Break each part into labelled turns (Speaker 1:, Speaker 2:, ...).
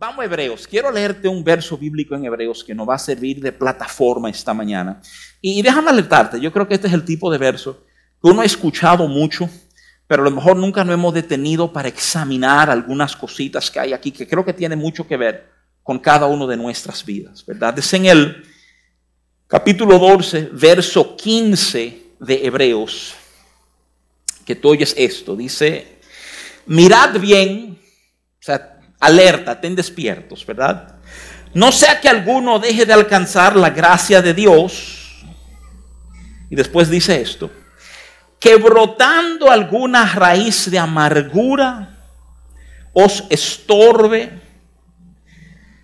Speaker 1: Vamos a Hebreos. Quiero leerte un verso bíblico en Hebreos que nos va a servir de plataforma esta mañana. Y déjame alertarte, yo creo que este es el tipo de verso que uno ha escuchado mucho, pero a lo mejor nunca nos hemos detenido para examinar algunas cositas que hay aquí que creo que tienen mucho que ver con cada uno de nuestras vidas, ¿verdad? Es en el capítulo 12, verso 15 de Hebreos, que tú oyes esto, dice, mirad bien, o sea, alerta, ten despiertos, ¿verdad? No sea que alguno deje de alcanzar la gracia de Dios. Y después dice esto, que brotando alguna raíz de amargura os estorbe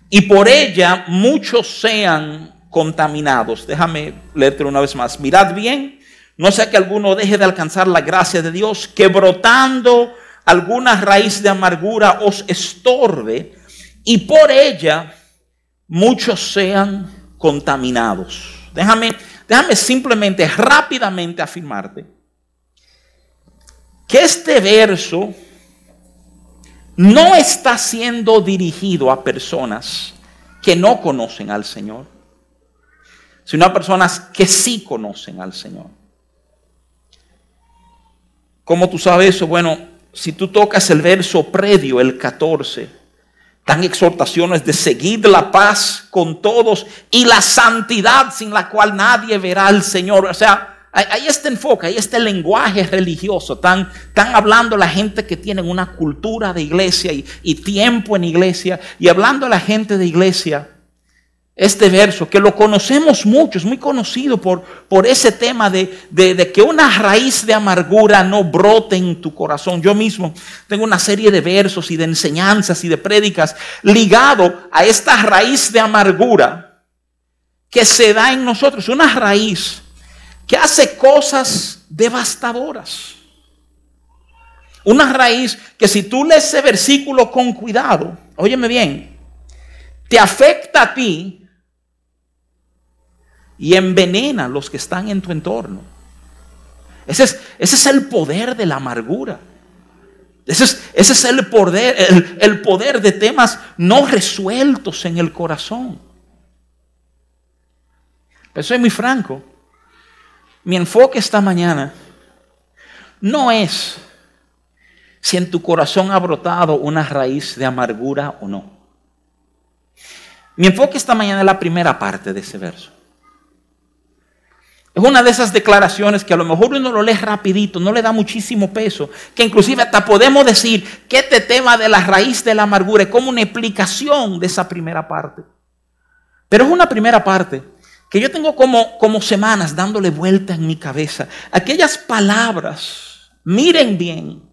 Speaker 1: y por ella muchos sean contaminados. Déjame leerte una vez más. Mirad bien, no sea que alguno deje de alcanzar la gracia de Dios, que brotando alguna raíz de amargura os estorbe y por ella muchos sean contaminados. Déjame, déjame simplemente rápidamente afirmarte que este verso no está siendo dirigido a personas que no conocen al Señor, sino a personas que sí conocen al Señor. ¿Cómo tú sabes eso? Bueno, si tú tocas el verso predio, el 14, dan exhortaciones de seguir la paz con todos y la santidad sin la cual nadie verá al Señor. O sea, Ahí está enfoque, ahí está el lenguaje religioso. Están, hablando la gente que tiene una cultura de iglesia y, tiempo en iglesia. Y hablando a la gente de iglesia, este verso, que lo conocemos mucho, es muy conocido por, por ese tema de, de, que una raíz de amargura no brote en tu corazón. Yo mismo tengo una serie de versos y de enseñanzas y de prédicas ligado a esta raíz de amargura que se da en nosotros. Una raíz que hace cosas devastadoras. Una raíz que si tú lees ese versículo con cuidado, óyeme bien, te afecta a ti y envenena a los que están en tu entorno. Ese es, el poder de la amargura. Ese es, ese es el, poder, el, el poder de temas no resueltos en el corazón. Pero soy muy franco mi enfoque esta mañana no es si en tu corazón ha brotado una raíz de amargura o no. Mi enfoque esta mañana es la primera parte de ese verso. Es una de esas declaraciones que a lo mejor uno lo lee rapidito, no le da muchísimo peso, que inclusive hasta podemos decir que este tema de la raíz de la amargura es como una explicación de esa primera parte. Pero es una primera parte que yo tengo como, como semanas dándole vuelta en mi cabeza. Aquellas palabras, miren bien,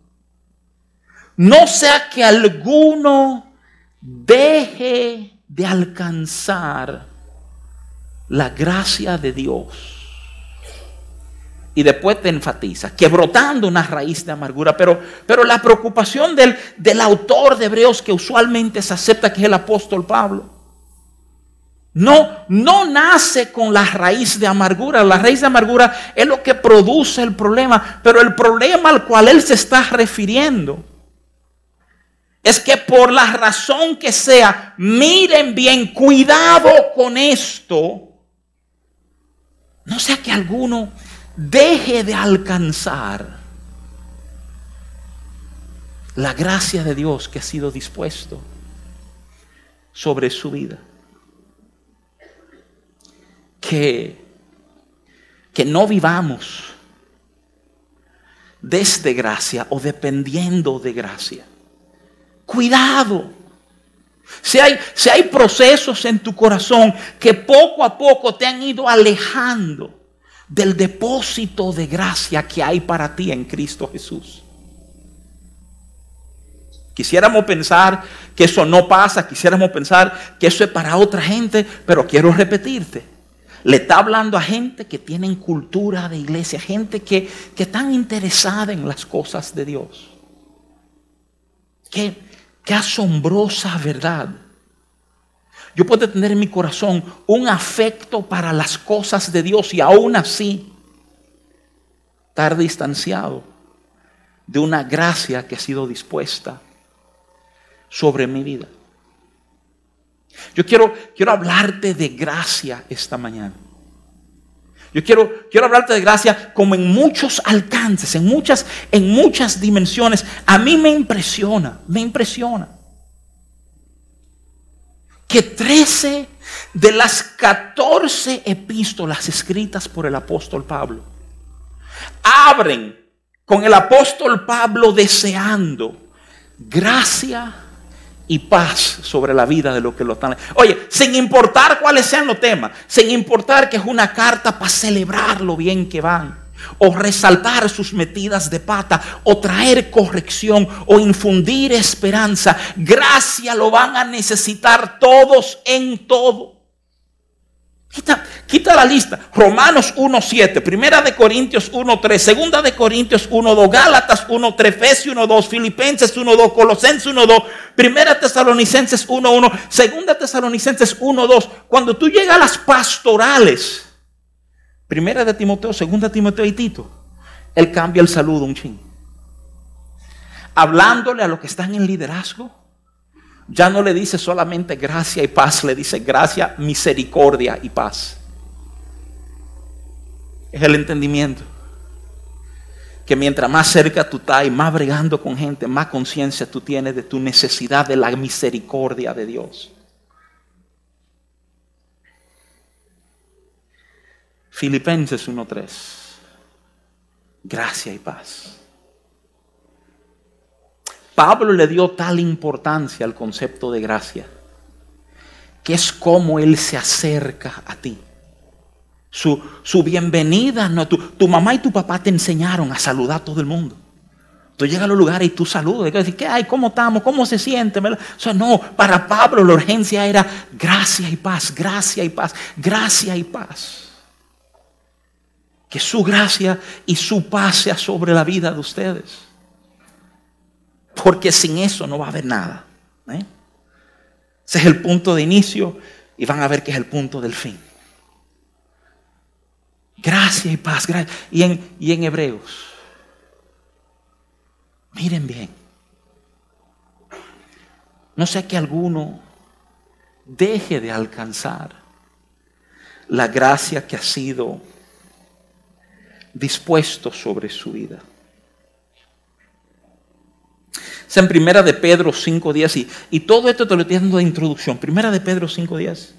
Speaker 1: no sea que alguno deje de alcanzar la gracia de Dios. Y después te enfatiza, que brotando una raíz de amargura. Pero, pero la preocupación del, del autor de Hebreos, que usualmente se acepta que es el apóstol Pablo, no, no nace con la raíz de amargura. La raíz de amargura es lo que produce el problema. Pero el problema al cual él se está refiriendo es que por la razón que sea, miren bien, cuidado con esto. No sea que alguno deje de alcanzar la gracia de Dios que ha sido dispuesto sobre su vida que, que no vivamos desde gracia o dependiendo de gracia. Cuidado. Si hay, si hay procesos en tu corazón que poco a poco te han ido alejando del depósito de gracia que hay para ti en Cristo Jesús. Quisiéramos pensar que eso no pasa, quisiéramos pensar que eso es para otra gente, pero quiero repetirte, le está hablando a gente que tienen cultura de iglesia, gente que, que están interesada en las cosas de Dios. Qué, qué asombrosa verdad. Yo puedo tener en mi corazón un afecto para las cosas de Dios y aún así estar distanciado de una gracia que ha sido dispuesta sobre mi vida. Yo quiero, quiero hablarte de gracia esta mañana. Yo quiero, quiero hablarte de gracia como en muchos alcances, en muchas, en muchas dimensiones. A mí me impresiona, me impresiona que 13 de las 14 epístolas escritas por el apóstol Pablo abren con el apóstol Pablo deseando gracia y paz sobre la vida de lo que lo están. Oye, sin importar cuáles sean los temas, sin importar que es una carta para celebrar lo bien que van, o resaltar sus metidas de pata, o traer corrección, o infundir esperanza, gracia lo van a necesitar todos en todo. Quita, quita, la lista. Romanos 1.7, Primera de Corintios 1.3, Segunda de Corintios 1.2, Gálatas 1.3, Efesios 1.2, Filipenses 1.2, Colosenses 1.2, Primera Tesalonicenses 1.1, Segunda Tesalonicenses 1.2. Cuando tú llegas a las pastorales, Primera de Timoteo, Segunda de Timoteo y Tito, él cambia el saludo un ching. Hablándole a los que están en liderazgo ya no le dice solamente gracia y paz, le dice gracia, misericordia y paz. Es el entendimiento. Que mientras más cerca tú estás y más bregando con gente, más conciencia tú tienes de tu necesidad de la misericordia de Dios. Filipenses 1.3. Gracia y paz. Pablo le dio tal importancia al concepto de gracia, que es como Él se acerca a ti. Su, bienvenida, no, tu, tu, mamá y tu papá te enseñaron a saludar a todo el mundo. Tú llegas a los lugares y tú saludas. Y decir, ¿qué hay? ¿Cómo estamos? ¿Cómo se siente? O sea, no, para Pablo la urgencia era gracia y paz, gracia y paz, gracia y paz. Que su gracia y su paz sea sobre la vida de ustedes. Porque sin eso no va a haber nada. ¿eh? Ese es el punto de inicio y van a ver que es el punto del fin. Gracia y paz. Y, en, y en Hebreos. Miren bien. No sé que alguno deje de alcanzar la gracia que ha sido dispuesto sobre su vida en Primera de Pedro 5.10 y, y todo esto te lo estoy dando de introducción. Primera de Pedro 5.10.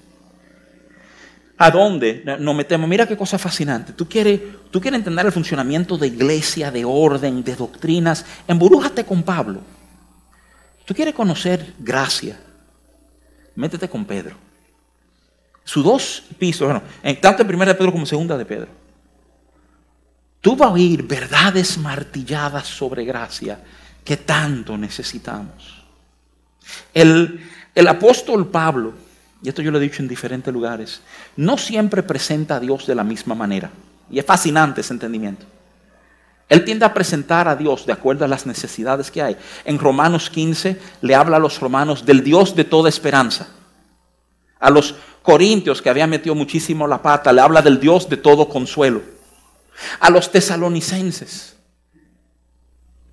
Speaker 1: ¿A dónde nos metemos? Mira qué cosa fascinante. Tú quieres, tú quieres entender el funcionamiento de iglesia, de orden, de doctrinas. Emburújate con Pablo. Tú quieres conocer gracia. Métete con Pedro. Sus dos pisos, bueno, tanto en primera de Pedro como en segunda de Pedro. Tú vas a oír verdades martilladas sobre gracia que tanto necesitamos. El, el apóstol Pablo, y esto yo lo he dicho en diferentes lugares, no siempre presenta a Dios de la misma manera. Y es fascinante ese entendimiento. Él tiende a presentar a Dios de acuerdo a las necesidades que hay. En Romanos 15 le habla a los romanos del Dios de toda esperanza. A los corintios que habían metido muchísimo la pata, le habla del Dios de todo consuelo. A los tesalonicenses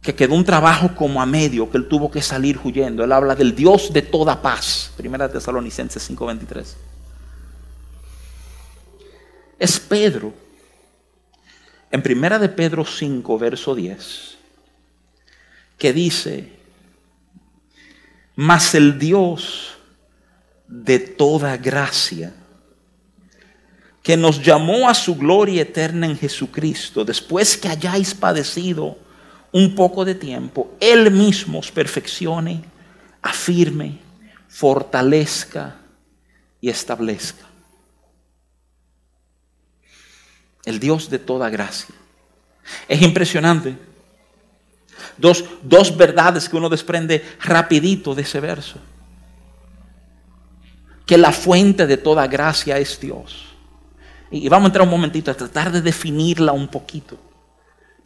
Speaker 1: que quedó un trabajo como a medio, que él tuvo que salir huyendo. Él habla del Dios de toda paz. Primera Tesalonicenses 5:23. Es Pedro, en Primera de Pedro 5, verso 10, que dice, mas el Dios de toda gracia, que nos llamó a su gloria eterna en Jesucristo, después que hayáis padecido, un poco de tiempo, Él mismo os perfeccione, afirme, fortalezca y establezca. El Dios de toda gracia. Es impresionante. Dos, dos verdades que uno desprende rapidito de ese verso. Que la fuente de toda gracia es Dios. Y vamos a entrar un momentito a tratar de definirla un poquito.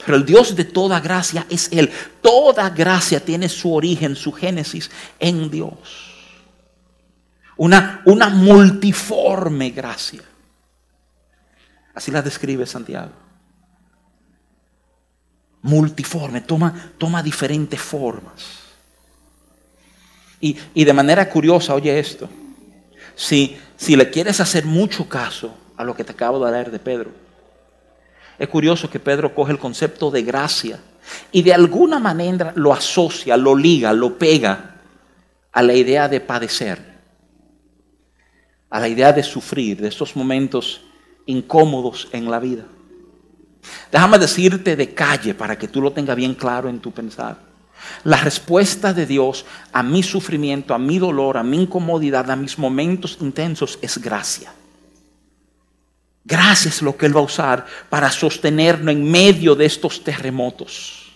Speaker 1: Pero el Dios de toda gracia es Él. Toda gracia tiene su origen, su génesis en Dios. Una, una multiforme gracia. Así la describe Santiago. Multiforme, toma, toma diferentes formas. Y, y de manera curiosa, oye esto, si, si le quieres hacer mucho caso a lo que te acabo de leer de Pedro. Es curioso que Pedro coge el concepto de gracia y de alguna manera lo asocia, lo liga, lo pega a la idea de padecer, a la idea de sufrir, de estos momentos incómodos en la vida. Déjame decirte de calle para que tú lo tengas bien claro en tu pensar. La respuesta de Dios a mi sufrimiento, a mi dolor, a mi incomodidad, a mis momentos intensos es gracia. Gracia es lo que Él va a usar para sostenernos en medio de estos terremotos.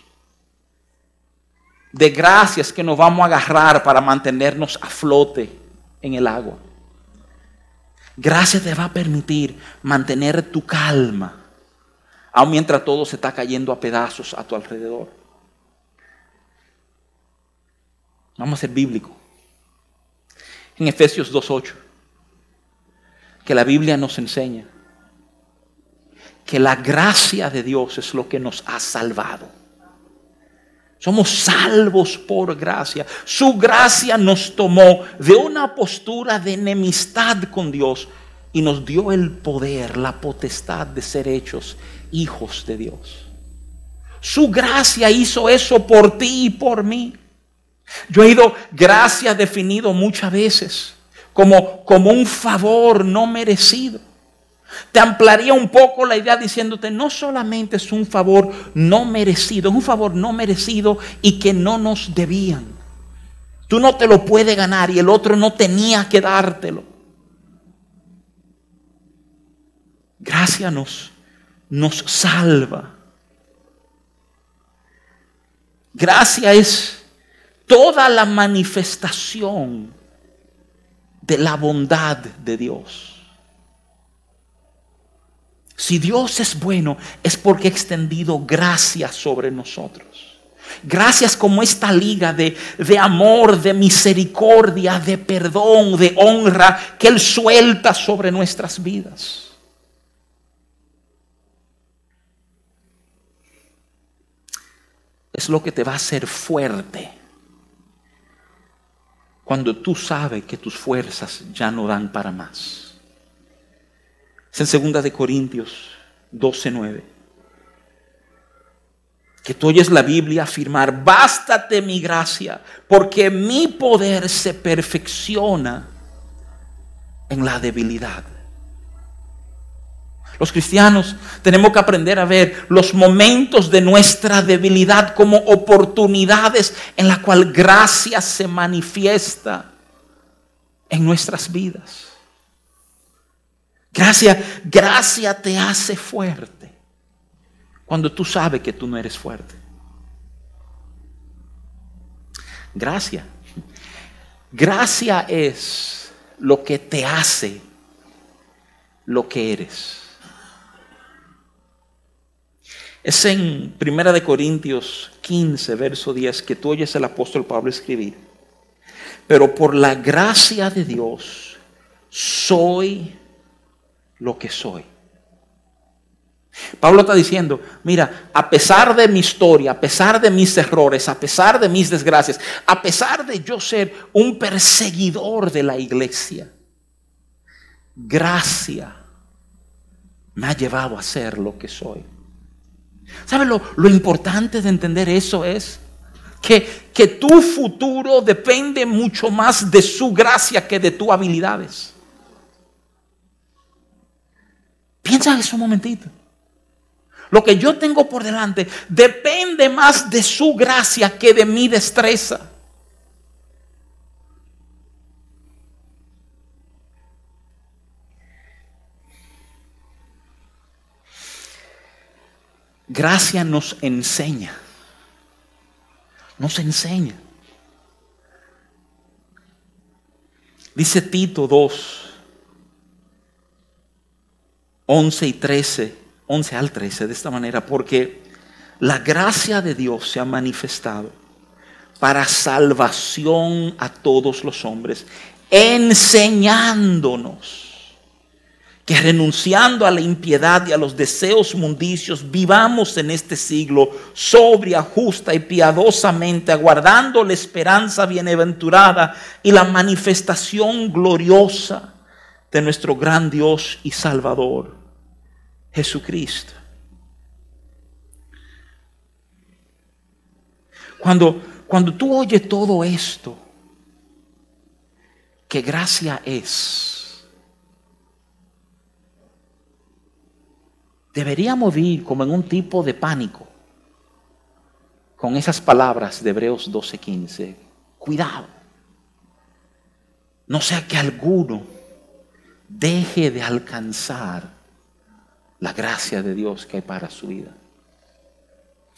Speaker 1: De gracias que nos vamos a agarrar para mantenernos a flote en el agua. Gracias te va a permitir mantener tu calma, aun mientras todo se está cayendo a pedazos a tu alrededor. Vamos a ser bíblico. En Efesios 2.8, que la Biblia nos enseña que la gracia de Dios es lo que nos ha salvado. Somos salvos por gracia. Su gracia nos tomó de una postura de enemistad con Dios y nos dio el poder, la potestad de ser hechos hijos de Dios. Su gracia hizo eso por ti y por mí. Yo he ido gracia definido muchas veces como, como un favor no merecido. Te ampliaría un poco la idea diciéndote, no solamente es un favor no merecido, es un favor no merecido y que no nos debían. Tú no te lo puedes ganar y el otro no tenía que dártelo. Gracia nos, nos salva. Gracia es toda la manifestación de la bondad de Dios. Si Dios es bueno, es porque ha extendido gracia sobre nosotros. Gracias como esta liga de, de, amor, de misericordia, de perdón, de honra que Él suelta sobre nuestras vidas. Es lo que te va a hacer fuerte cuando tú sabes que tus fuerzas ya no dan para más. Es en segunda de Corintios 12:9. Que tú oyes la Biblia afirmar, bástate mi gracia, porque mi poder se perfecciona en la debilidad. Los cristianos tenemos que aprender a ver los momentos de nuestra debilidad como oportunidades en la cual gracia se manifiesta en nuestras vidas. Gracia, gracia te hace fuerte cuando tú sabes que tú no eres fuerte. Gracia. Gracia es lo que te hace lo que eres. Es en 1 de Corintios 15, verso 10, que tú oyes el apóstol Pablo escribir. Pero por la gracia de Dios soy lo que soy. Pablo está diciendo, mira, a pesar de mi historia, a pesar de mis errores, a pesar de mis desgracias, a pesar de yo ser un perseguidor de la iglesia, gracia me ha llevado a ser lo que soy. ¿Sabe lo, importante de entender eso es? Que, que tu futuro depende mucho más de su gracia que de tus habilidades. Piensa en eso un momentito. Lo que yo tengo por delante depende más de su gracia que de mi destreza. Gracia nos enseña. Nos enseña. Dice Tito 2, 11 y 13, 11 al 13, de esta manera, porque la gracia de Dios se ha manifestado para salvación a todos los hombres, enseñándonos que renunciando a la impiedad y a los deseos mundicios, vivamos en este siglo sobria, justa y piadosamente, aguardando la esperanza bienaventurada y la manifestación gloriosa de nuestro gran Dios y Salvador, Jesucristo. Cuando, cuando tú oyes todo esto, que gracia es, deberíamos vivir como en un tipo de pánico con esas palabras de Hebreos 12:15. Cuidado. No sea que alguno deje de alcanzar la gracia de Dios que hay para su vida.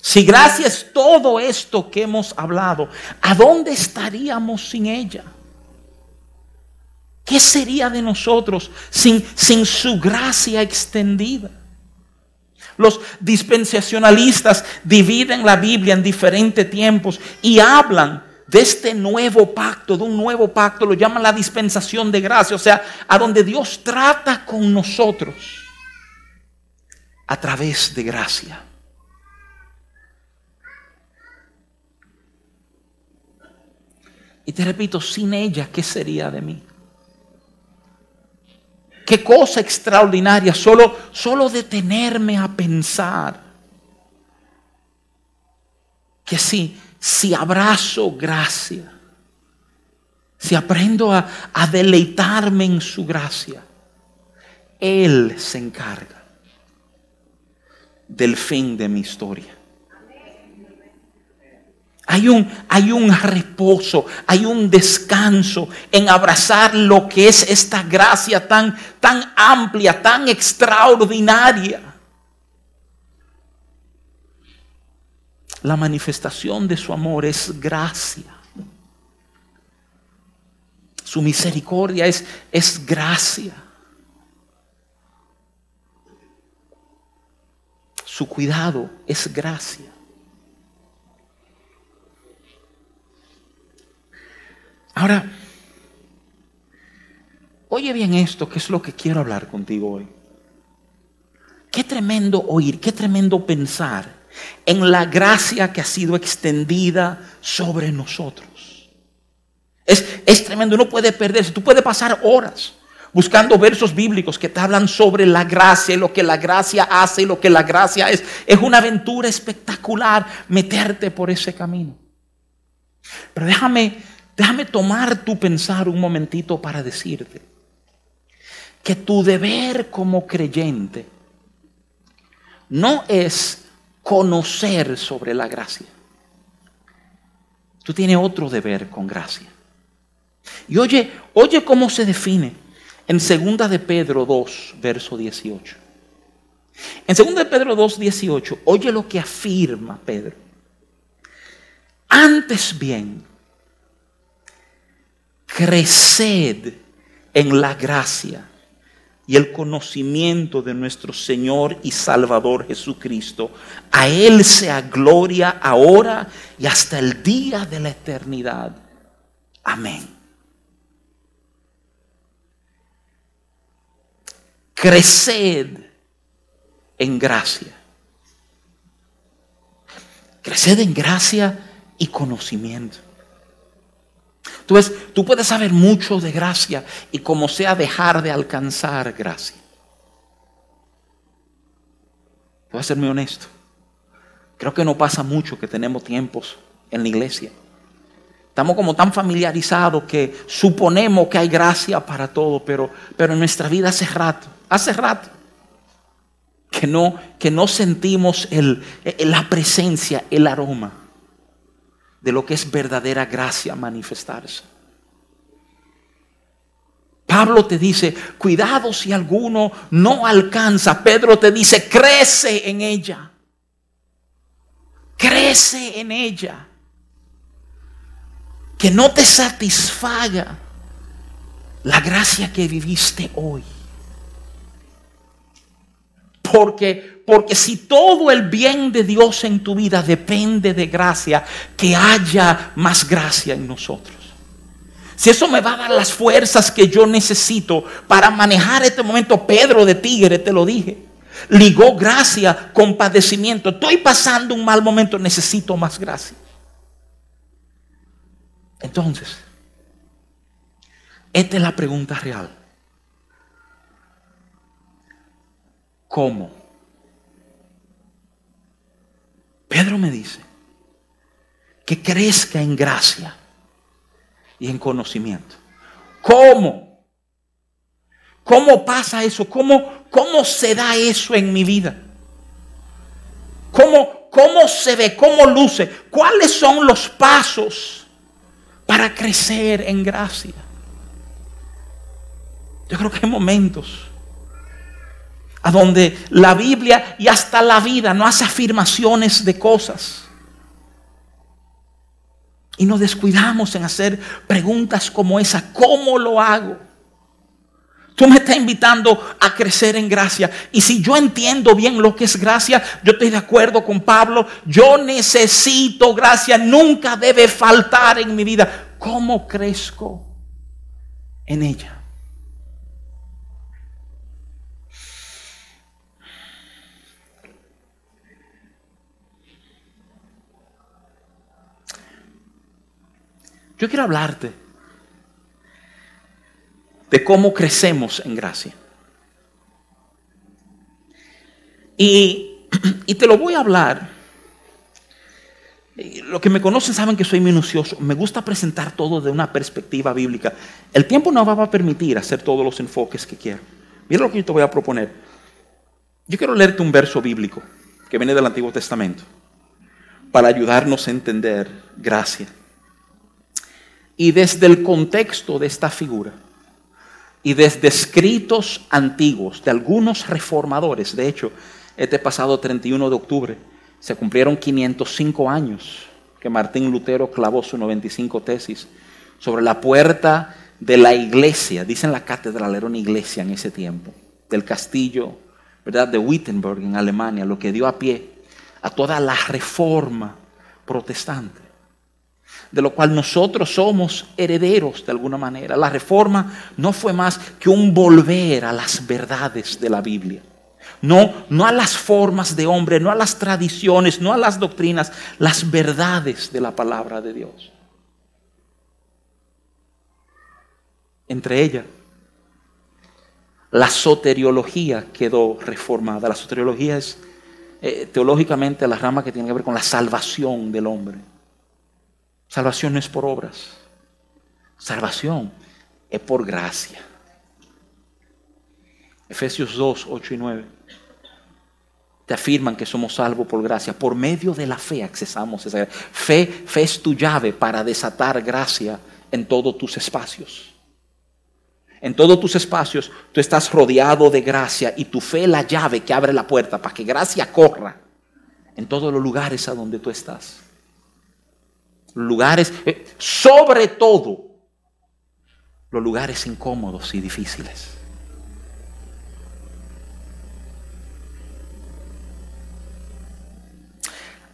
Speaker 1: Si gracias todo esto que hemos hablado, ¿a dónde estaríamos sin ella? ¿Qué sería de nosotros sin, sin su gracia extendida? Los dispensacionalistas dividen la Biblia en diferentes tiempos y hablan de este nuevo pacto, de un nuevo pacto, lo llaman la dispensación de gracia, o sea, a donde Dios trata con nosotros a través de gracia. Y te repito, sin ella, ¿qué sería de mí? Qué cosa extraordinaria, solo, solo detenerme a pensar que si, si abrazo gracia, si aprendo a, a deleitarme en su gracia, Él se encarga del fin de mi historia. Hay un, hay un reposo, hay un descanso en abrazar lo que es esta gracia tan, tan amplia, tan extraordinaria. La manifestación de su amor es gracia. Su misericordia es, es gracia. Su cuidado es gracia. Ahora, oye bien esto, que es lo que quiero hablar contigo hoy. Qué tremendo oír, qué tremendo pensar en la gracia que ha sido extendida sobre nosotros. Es, es tremendo, uno puede perderse, tú puedes pasar horas buscando versos bíblicos que te hablan sobre la gracia lo que la gracia hace lo que la gracia es. Es una aventura espectacular meterte por ese camino. Pero déjame Déjame tomar tu pensar un momentito para decirte que tu deber como creyente no es conocer sobre la gracia. Tú tienes otro deber con gracia. Y oye, oye cómo se define en 2 de Pedro 2, verso 18. En 2 de Pedro 2, 18, oye lo que afirma Pedro. Antes bien, creced en la gracia y el conocimiento de nuestro Señor y Salvador Jesucristo. A Él sea gloria ahora y hasta el día de la eternidad. Amén. Creced en gracia. Creced en gracia y conocimiento. Tú, tú puedes saber mucho de gracia y como sea dejar de alcanzar gracia. Voy a ser muy honesto. Creo que no pasa mucho que tenemos tiempos en la iglesia. Estamos como tan familiarizados que suponemos que hay gracia para todo, pero, pero en nuestra vida hace rato, hace rato, que no, que no sentimos el, la presencia, el aroma de lo que es verdadera gracia manifestarse. Pablo te dice, cuidado si alguno no alcanza. Pedro te dice, crece en ella. Crece en ella. Que no te satisfaga la gracia que viviste hoy. Porque, porque si todo el bien de Dios en tu vida depende de gracia, que haya más gracia en nosotros. si eso me va a dar las fuerzas que yo necesito para manejar este momento, Pedro de Tigre, te lo dije, ligó gracia con padecimiento. Estoy pasando un mal momento, necesito más gracia. Entonces, esta es la pregunta real. ¿Cómo? Pedro me dice que crezca en gracia y en conocimiento. ¿Cómo? ¿Cómo pasa eso? ¿Cómo, cómo se da eso en mi vida? ¿Cómo, ¿Cómo se ve? ¿Cómo luce? ¿Cuáles son los pasos para crecer en gracia? Yo creo que hay momentos a donde la Biblia y hasta la vida no hace afirmaciones de cosas. Y nos descuidamos en hacer preguntas como esa, ¿cómo lo hago? Tú me estás invitando a crecer en gracia. Y si yo entiendo bien lo que es gracia, yo estoy de acuerdo con Pablo. Yo necesito gracia. Nunca debe faltar en mi vida. ¿Cómo crezco en ella? Yo quiero hablarte de cómo crecemos en gracia. Y, te lo voy a hablar. Los que me conocen saben que soy minucioso. Me gusta presentar todo de una perspectiva bíblica. El tiempo no va a permitir hacer todos los enfoques que quiero. Mira lo que yo te voy a proponer. Yo quiero leerte un verso bíblico que viene del Antiguo Testamento para ayudarnos a entender gracia. Y desde el contexto de esta figura, y desde escritos antiguos de algunos reformadores, de hecho, este pasado 31 de octubre se cumplieron 505 años que Martín Lutero clavó su 95 tesis sobre la puerta de la iglesia, dicen la catedral, era una iglesia en ese tiempo, del castillo ¿verdad? de Wittenberg en Alemania, lo que dio a pie a toda la reforma protestante de lo cual nosotros somos herederos de alguna manera. La reforma no fue más que un volver a las verdades de la Biblia. No, no a las formas de hombre, no a las tradiciones, no a las doctrinas, las verdades de la palabra de Dios. Entre ellas, la soteriología quedó reformada. La soteriología es eh, teológicamente la rama que tiene que ver con la salvación del hombre. Salvación no es por obras. Salvación es por gracia. Efesios 2, 8 y 9. Te afirman que somos salvos por gracia. Por medio de la fe accesamos esa Fe, fe es tu llave para desatar gracia en todos tus espacios. En todos tus espacios tú estás rodeado de gracia y tu fe es la llave que abre la puerta para que gracia corra en todos los lugares a donde tú estás lugares, eh, sobre todo los lugares incómodos y difíciles.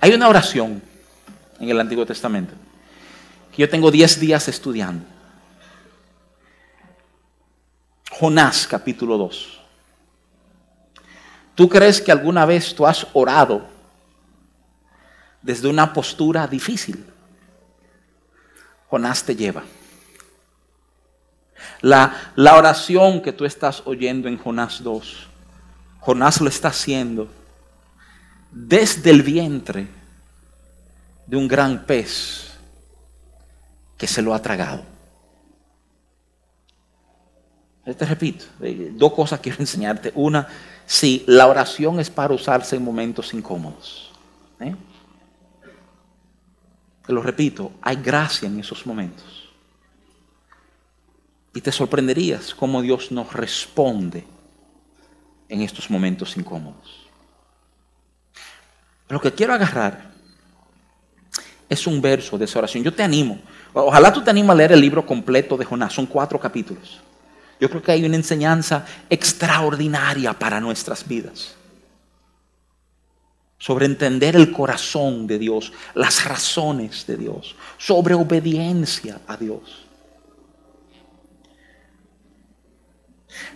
Speaker 1: Hay una oración en el Antiguo Testamento que yo tengo 10 días estudiando. Jonás capítulo 2. ¿Tú crees que alguna vez tú has orado desde una postura difícil? Jonás te lleva. La, la, oración que tú estás oyendo en Jonás 2, Jonás lo está haciendo desde el vientre de un gran pez que se lo ha tragado. Te repito, eh, dos cosas quiero enseñarte. Una, si la oración es para usarse en momentos incómodos. ¿eh? Te lo repito, hay gracia en esos momentos. Y te sorprenderías cómo Dios nos responde en estos momentos incómodos. Lo que quiero agarrar es un verso de esa oración. Yo te animo. Ojalá tú te animes a leer el libro completo de Jonás. Son cuatro capítulos. Yo creo que hay una enseñanza extraordinaria para nuestras vidas sobre entender el corazón de Dios, las razones de Dios, sobre obediencia a Dios.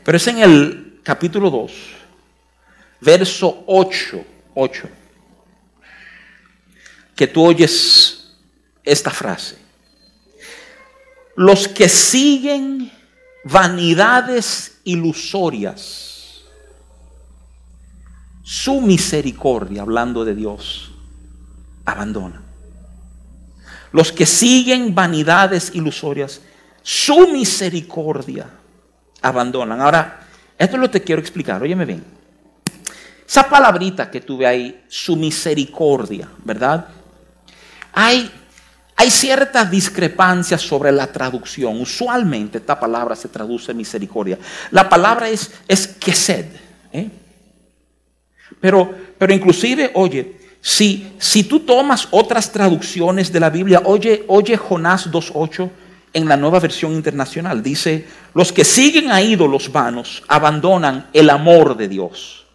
Speaker 1: Pero es en el capítulo 2, verso 8, 8, que tú oyes esta frase. Los que siguen vanidades ilusorias su misericordia, hablando de Dios, abandona. Los que siguen vanidades ilusorias, su misericordia abandonan. Ahora, esto es lo que te quiero explicar. Óyeme bien. Esa palabrita que tuve ahí, su misericordia, ¿verdad? Hay, hay ciertas discrepancias sobre la traducción. Usualmente esta palabra se traduce misericordia. La palabra es, es quesed. ¿eh? Pero, pero inclusive, oye, si, si tú tomas otras traducciones de la Biblia, oye, oye Jonás 2.8 en la nueva versión internacional. Dice, los que siguen a ídolos vanos abandonan el amor de Dios.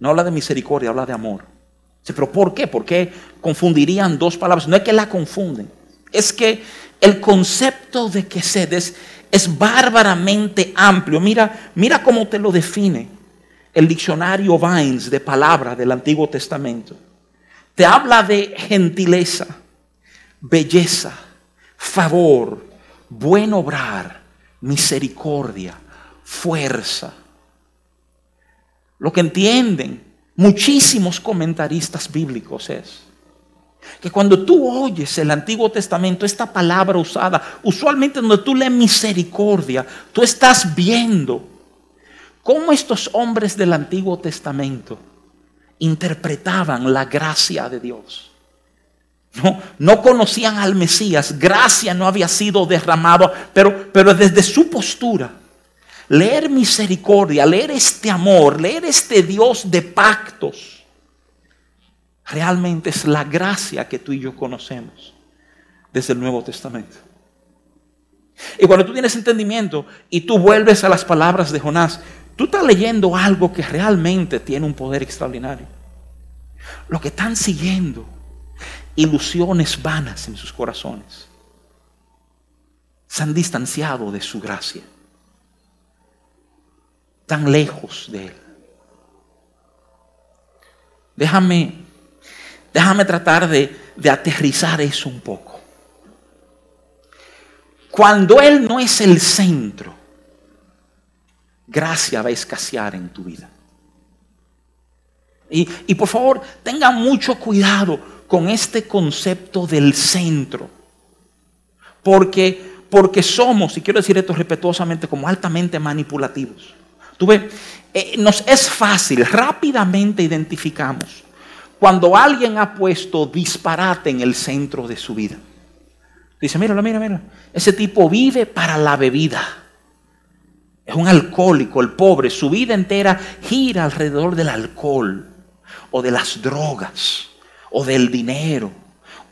Speaker 1: No habla de misericordia, habla de amor. Pero ¿por qué? ¿Por qué confundirían dos palabras? No es que la confunden. Es que el concepto de que sedes es bárbaramente amplio. Mira, mira cómo te lo define el diccionario Vines de palabra del Antiguo Testamento. Te habla de gentileza, belleza, favor, buen obrar, misericordia, fuerza. Lo que entienden muchísimos comentaristas bíblicos es que cuando tú oyes el Antiguo Testamento, esta palabra usada, usualmente donde tú lees misericordia, tú estás viendo cómo estos hombres del Antiguo Testamento interpretaban la gracia de Dios. No, no conocían al Mesías, gracia no había sido derramado, pero, pero desde su postura, leer misericordia, leer este amor, leer este Dios de pactos, realmente es la gracia que tú y yo conocemos desde el Nuevo Testamento. Y cuando tú tienes entendimiento y tú vuelves a las palabras de Jonás, tú estás leyendo algo que realmente tiene un poder extraordinario. Lo que están siguiendo ilusiones vanas en sus corazones. Se han distanciado de su gracia. Tan lejos de Él. Déjame, déjame tratar de, de aterrizar eso un poco. Cuando Él no es el centro, gracia va a escasear en tu vida. Y, y por favor, tengan mucho cuidado con este concepto del centro. Porque, porque somos, y quiero decir esto respetuosamente, como altamente manipulativos. Tú ves, eh, nos es fácil, rápidamente identificamos cuando alguien ha puesto disparate en el centro de su vida. Dice, mira, mira, mira, ese tipo vive para la bebida. Es un alcohólico, el pobre, su vida entera gira alrededor del alcohol o de las drogas o del dinero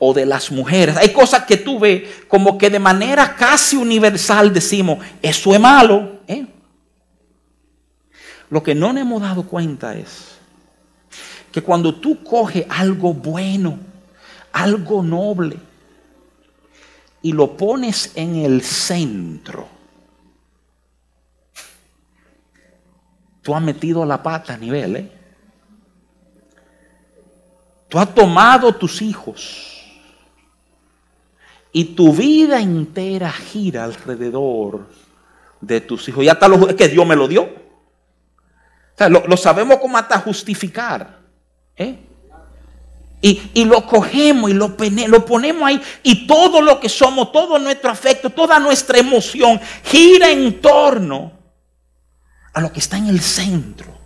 Speaker 1: o de las mujeres. Hay cosas que tú ves como que de manera casi universal decimos, eso es malo. ¿eh? Lo que no nos hemos dado cuenta es que cuando tú coges algo bueno, algo noble, y lo pones en el centro, tú has metido la pata a nivel, ¿eh? Tú has tomado tus hijos y tu vida entera gira alrededor de tus hijos. Ya está lo es que Dios me lo dio. lo, sabemos como hasta justificar. ¿eh? Y, lo cogemos y lo, lo ponemos ahí. Y todo lo que somos, todo nuestro afecto, toda nuestra emoción gira en torno a lo que está en el centro.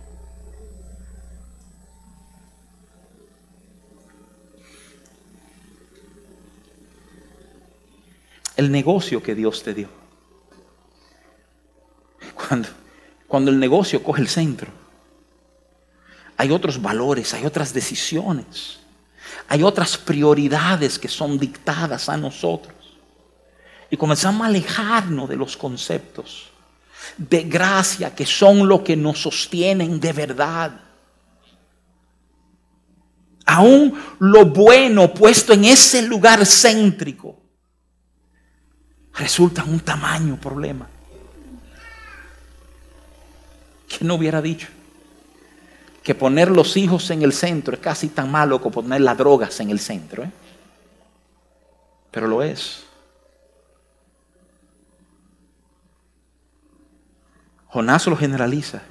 Speaker 1: el negocio que Dios te dio. Cuando, cuando el negocio coge el centro, hay otros valores, hay otras decisiones, hay otras prioridades que son dictadas a nosotros. Y comenzamos a alejarnos de los conceptos de gracia que son lo que nos sostienen de verdad. Aún lo bueno puesto en ese lugar céntrico resulta un tamaño problema. ¿Quién no hubiera dicho? Que poner los hijos en el centro es casi tan malo como poner las drogas en el centro. ¿eh? Pero lo es. Jonás lo generaliza.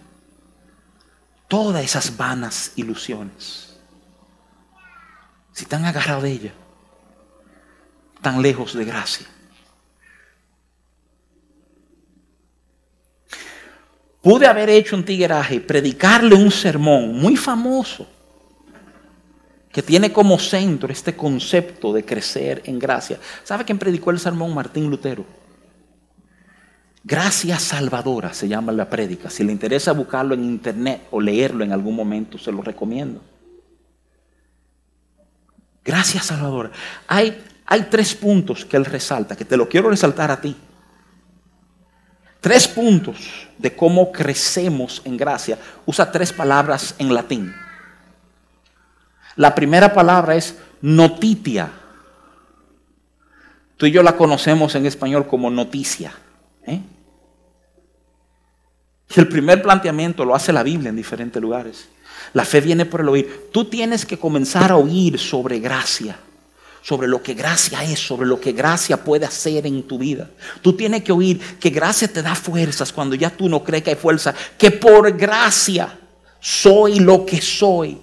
Speaker 1: Todas esas vanas ilusiones. Si están agarrados de ella, tan lejos de gracia. Pude haber hecho un tigueraje, predicarle un sermón muy famoso que tiene como centro este concepto de crecer en gracia. ¿Sabe quién predicó el sermón? Martín Lutero. Gracia salvadora se llama la prédica. Si le interesa buscarlo en internet o leerlo en algún momento, se lo recomiendo. Gracia salvadora. Hay, hay tres puntos que él resalta, que te lo quiero resaltar a ti. Tres puntos de cómo crecemos en gracia. Usa tres palabras en latín. La primera palabra es notitia. Tú y yo la conocemos en español como noticia. ¿eh? Y el primer planteamiento lo hace la Biblia en diferentes lugares. La fe viene por el oír. Tú tienes que comenzar a oír sobre gracia sobre lo que gracia es, sobre lo que gracia puede hacer en tu vida. Tú tienes que oír que gracia te da fuerzas cuando ya tú no crees que hay fuerza, que por gracia soy lo que soy.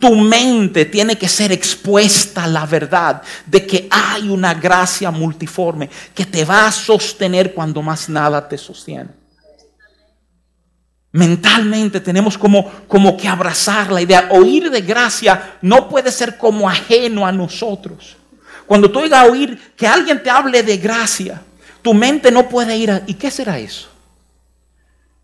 Speaker 1: Tu, mente tiene que ser expuesta a la verdad de que hay una gracia multiforme que te va a sostener cuando más nada te sostiene. Mentalmente tenemos como, como que abrazar la idea. Oír de gracia no puede ser como ajeno a nosotros. Cuando tú oigas oír que alguien te hable de gracia, tu mente no puede ir a... ¿Y qué será eso?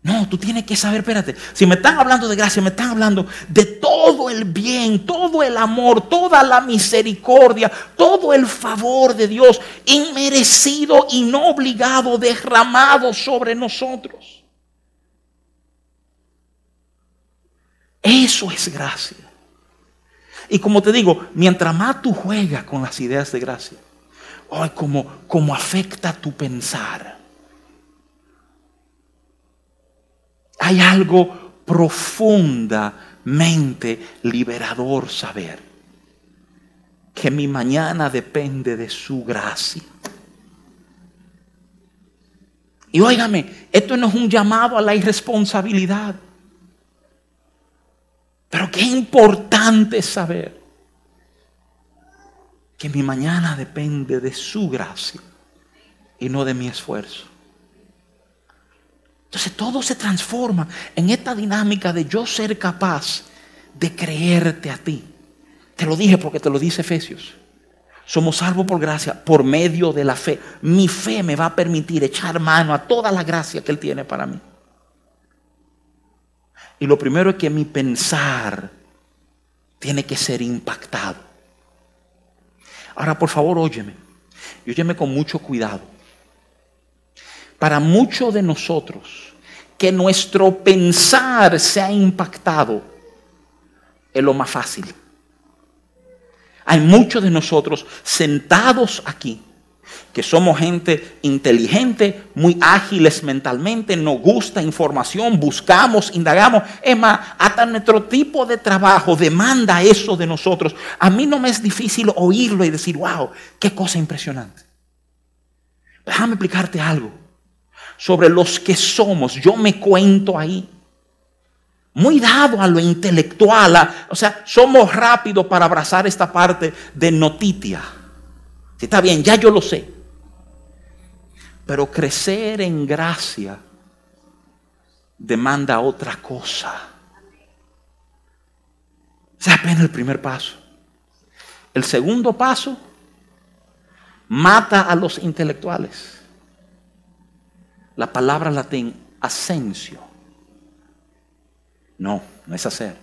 Speaker 1: No, tú tienes que saber, espérate, si me están hablando de gracia, me están hablando de todo el bien, todo el amor, toda la misericordia, todo el favor de Dios, inmerecido y no obligado, derramado sobre nosotros. Eso es gracia. Y como te digo, mientras más tú juegas con las ideas de gracia, hoy como, como afecta tu pensar. Hay algo profundamente liberador saber que mi mañana depende de su gracia. Y óigame, esto no es un llamado a la irresponsabilidad. Pero qué importante saber que mi mañana depende de su gracia y no de mi esfuerzo. Entonces todo se transforma en esta dinámica de yo ser capaz de creerte a ti. Te lo dije porque te lo dice Efesios. Somos salvos por gracia, por medio de la fe. Mi fe me va a permitir echar mano a toda la gracia que Él tiene para mí. Y lo primero es que mi pensar tiene que ser impactado. Ahora, por favor, óyeme. Y óyeme con mucho cuidado. Para muchos de nosotros, que nuestro pensar sea impactado es lo más fácil. Hay muchos de nosotros sentados aquí que somos gente inteligente, muy ágiles mentalmente, nos gusta información, buscamos, indagamos. Es más, hasta nuestro tipo de trabajo demanda eso de nosotros. A mí no me es difícil oírlo y decir, wow, qué cosa impresionante. Déjame explicarte algo sobre los que somos. Yo me cuento ahí. Muy dado a lo intelectual. o sea, somos rápidos para abrazar esta parte de notitia. Si está bien, ya yo lo sé. Pero crecer en gracia demanda otra cosa. Se apenas el primer paso. El segundo paso mata a los intelectuales. La palabra latín ascenso. No, no es hacer.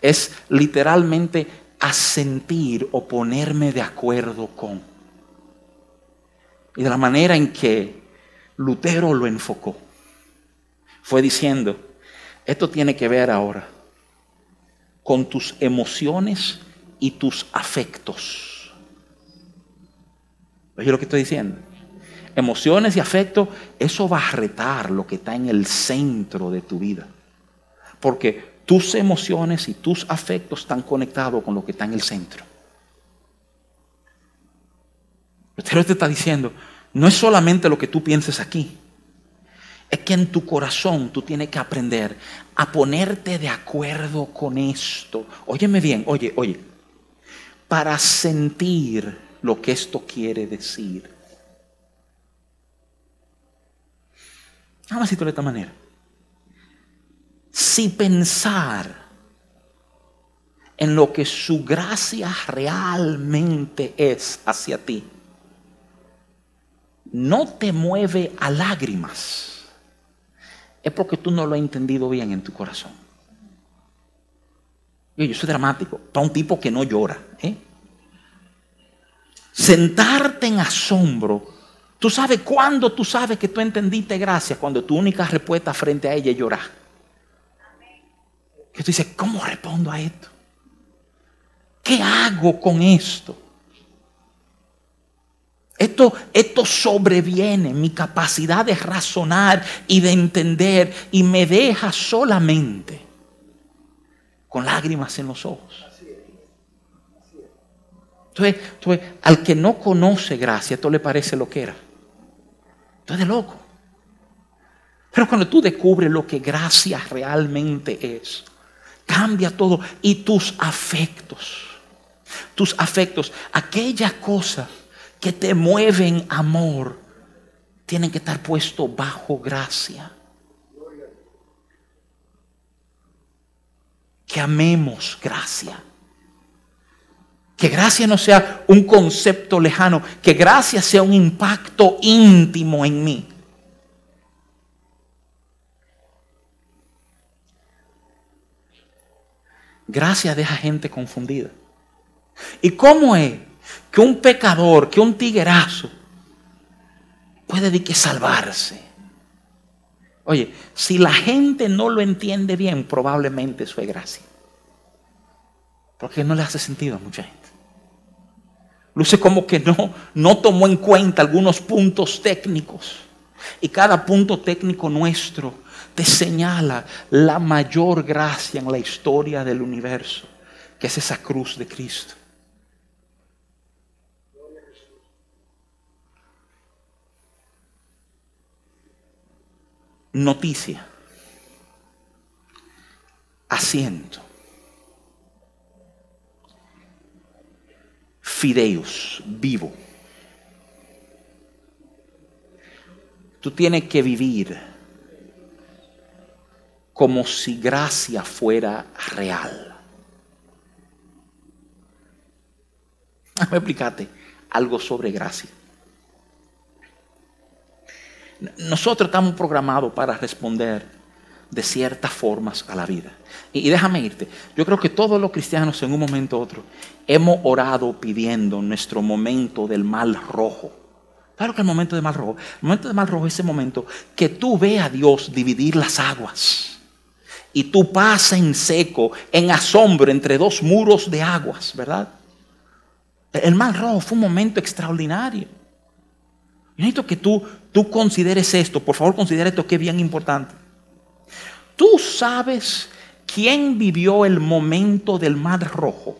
Speaker 1: Es literalmente asentir o ponerme de acuerdo con y de la manera en que Lutero lo enfocó. Fue diciendo, esto tiene que ver ahora con tus emociones y tus afectos. ¿Oye lo que estoy diciendo? Emociones y afecto, eso va a retar lo que está en el centro de tu vida. Porque tus emociones y tus afectos están conectados con lo que está en el centro. Pero te está diciendo, no es solamente lo que tú pienses aquí. Es que en tu corazón tú tienes que aprender a ponerte de acuerdo con esto. Óyeme bien, oye, oye. Para sentir lo que esto quiere decir. Vamos a decirlo de esta manera. Si pensar en lo que su gracia realmente es hacia ti, no te mueve a lágrimas, es porque tú no lo has entendido bien en tu corazón. Yo soy dramático, para un tipo que no llora. ¿eh? Sentarte en asombro. Tú sabes cuándo tú sabes que tú entendiste gracia, cuando tu única respuesta frente a ella es llorar. Que tú dices, ¿cómo respondo a esto? ¿Qué hago con esto? Esto, esto sobreviene mi capacidad de razonar y de entender y me deja solamente con lágrimas en los ojos. Entonces, al que no conoce gracia, esto le parece lo que era. Esto de loco. Pero cuando tú descubres lo que gracia realmente es, cambia todo y tus afectos, tus afectos, aquella cosa que te mueven amor, tienen que estar puestos bajo gracia. Que amemos gracia. Que gracia no sea un concepto lejano, que gracia sea un impacto íntimo en mí. Gracia deja gente confundida. ¿Y cómo es que un pecador, que un tiguerazo, puede de que salvarse. Oye, si la gente no lo entiende bien, probablemente eso es gracia. Porque no le hace sentido a mucha gente. Luce como que no, no tomó en cuenta algunos puntos técnicos. Y cada punto técnico nuestro te señala la mayor gracia en la historia del universo, que es esa cruz de Cristo. noticia, asiento, fideus, vivo. Tú tienes que vivir como si gracia fuera real. Déjame explicarte algo sobre gracia. Nosotros estamos programados para responder de ciertas formas a la vida. Y, déjame irte, yo creo que todos los cristianos en un momento u otro hemos orado pidiendo nuestro momento del mal rojo. Claro que el momento del mal rojo, el momento del mal rojo es ese momento que tú ve a Dios dividir las aguas y tú pasas en seco, en asombro entre dos muros de aguas, ¿verdad? El mal rojo fue un momento extraordinario. necesito que tú tú consideres esto, por favor considera esto que es bien importante. Tú sabes quién vivió el momento del mar rojo.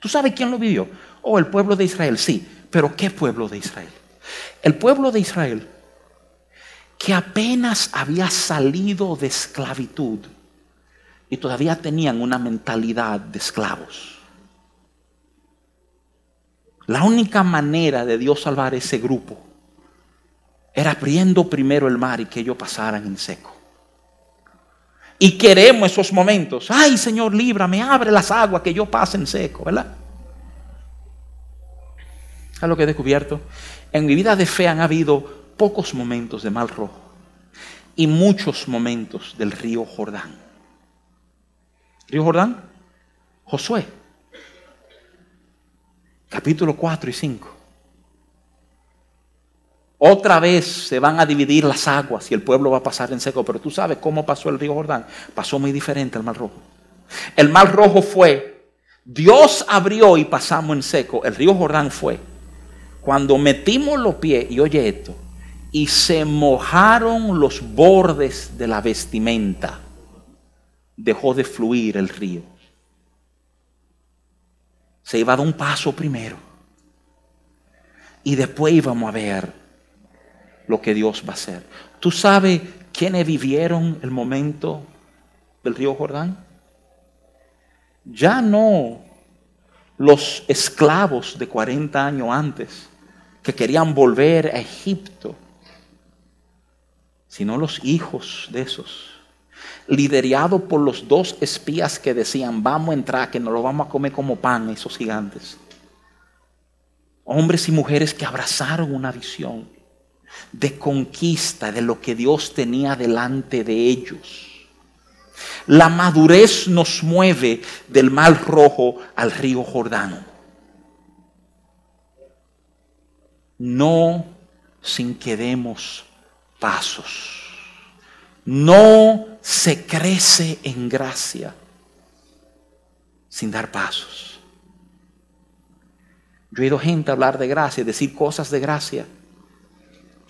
Speaker 1: ¿Tú sabes quién lo vivió? Oh, el pueblo de Israel, sí. Pero ¿qué pueblo de Israel? El pueblo de Israel que apenas había salido de esclavitud y todavía tenían una mentalidad de esclavos. La única manera de Dios salvar ese grupo era abriendo primero el mar y que ellos pasaran en seco. Y queremos esos momentos. Ay, Señor, líbrame, abre las aguas que yo pase en seco, ¿verdad? ¿Sabes lo que he descubierto? En mi vida de fe han habido pocos momentos de mal rojo y muchos momentos del río Jordán. ¿Río Jordán? Josué. Capítulo 4 y 5. Otra vez se van a dividir las aguas y el pueblo va a pasar en seco. Pero tú sabes cómo pasó el río Jordán. Pasó muy diferente al Mar Rojo. El Mar Rojo fue, Dios abrió y pasamos en seco. El río Jordán fue, cuando metimos los pies, y oye esto, y se mojaron los bordes de la vestimenta, dejó de fluir el río. Se iba a dar un paso primero. Y después íbamos a ver lo que Dios va a hacer. ¿Tú sabes quiénes vivieron el momento del río Jordán? Ya no los esclavos de 40 años antes que querían volver a Egipto, sino los hijos de esos, liderados por los dos espías que decían, vamos a entrar, que nos lo vamos a comer como pan, esos gigantes. Hombres y mujeres que abrazaron una visión de conquista de lo que Dios tenía delante de ellos. La madurez nos mueve del mar rojo al río Jordán. no sin que demos pasos. No se crece en gracia sin dar pasos. Yo he oído gente hablar de gracia, decir cosas de gracia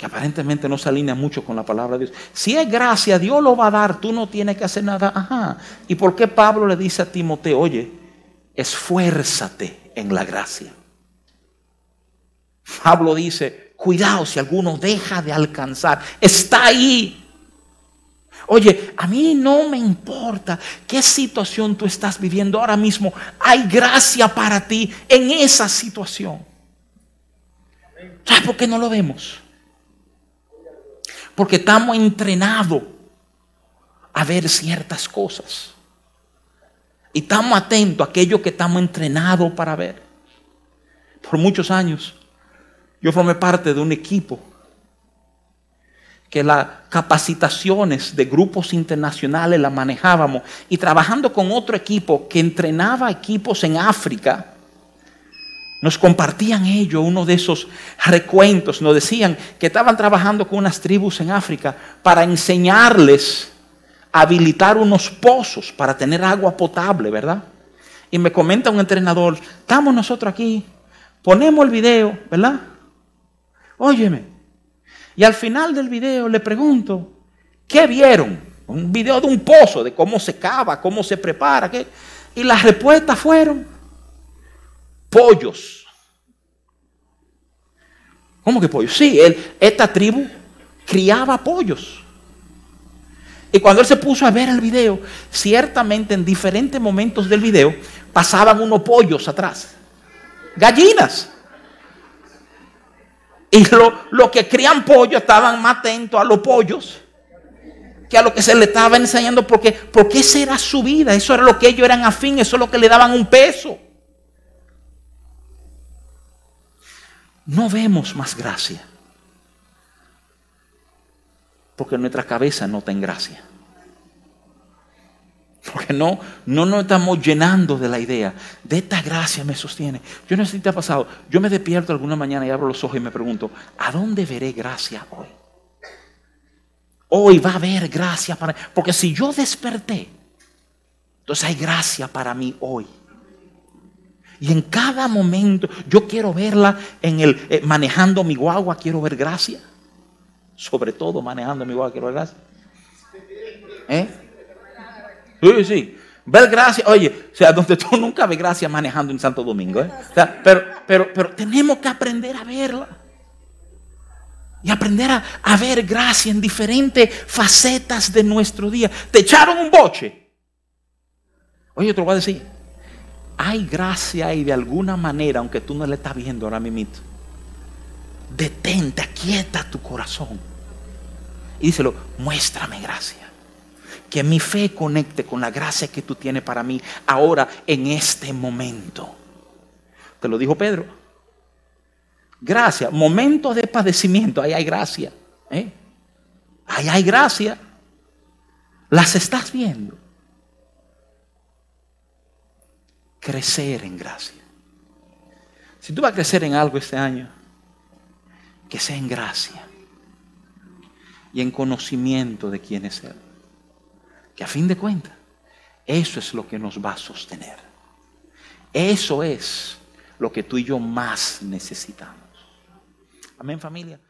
Speaker 1: aparentemente no se alinea mucho con la palabra de Dios. Si es gracia, Dios lo va a dar, tú no tienes que hacer nada. Ajá. ¿Y por qué Pablo le dice a Timoteo, oye, esfuérzate en la gracia? Pablo dice, cuidado si alguno deja de alcanzar, está ahí. Oye, a mí no me importa qué situación tú estás viviendo ahora mismo. Hay gracia para ti en esa situación. ¿Sabes por qué no lo vemos? Porque estamos entrenados a ver ciertas cosas. Y estamos atentos a aquello que estamos entrenados para ver. Por muchos años yo formé parte de un equipo que las capacitaciones de grupos internacionales las manejábamos y trabajando con otro equipo que entrenaba equipos en África, nos compartían ellos uno de esos recuentos, nos decían que estaban trabajando con unas tribus en África para enseñarles a habilitar unos pozos para tener agua potable, ¿verdad? Y me comenta un entrenador, estamos nosotros aquí, ponemos el video, ¿verdad? Óyeme. Y al final del video le pregunto, ¿qué vieron? Un video de un pozo, de cómo se cava, cómo se prepara. ¿qué? Y las respuestas fueron pollos. ¿Cómo que pollos? Sí, esta tribu criaba pollos. Y cuando él se puso a ver el video, ciertamente en diferentes momentos del video pasaban unos pollos atrás. Gallinas. Y los que crían pollos estaban más atentos a los pollos que a lo que se le estaba enseñando, porque, porque esa era su vida, eso era lo que ellos eran afín, eso es lo que le daban un peso. No vemos más gracia, porque nuestra cabeza no en gracia. Porque no, no nos estamos llenando de la idea. De esta gracia me sostiene. Yo no sé si te ha pasado. Yo me despierto alguna mañana y abro los ojos y me pregunto, ¿a dónde veré gracia hoy? Hoy va a haber gracia para Porque si yo desperté, entonces hay gracia para mí hoy. Y en cada momento yo quiero verla en el eh, manejando mi guagua, quiero ver gracia. Sobre todo manejando mi guagua, quiero ver gracia. ¿Eh? Sí, sí. Ver gracia, oye, o sea, donde tú nunca ves gracia manejando en Santo Domingo. ¿eh? pero, pero, pero tenemos que aprender a verla. Y aprender a, a, ver gracia en diferentes facetas de nuestro día. Te echaron un boche. Oye, te lo voy a decir. Hay gracia ahí de alguna manera, aunque tú no le estás viendo ahora mismo. Detente, aquieta tu corazón. Y díselo, muéstrame gracia que mi fe conecte con la gracia que tú tienes para mí ahora en este momento. Te lo dijo Pedro. Gracia, momento de padecimiento, ahí hay gracia. ¿eh? Ahí hay gracia. Las estás viendo. Crecer en gracia. Si tú vas a crecer en algo este año, que sea en gracia y en conocimiento de quién es Él que a fin de cuentas, eso es lo que nos va a sostener. Eso es lo que tú y yo más necesitamos. Amén familia.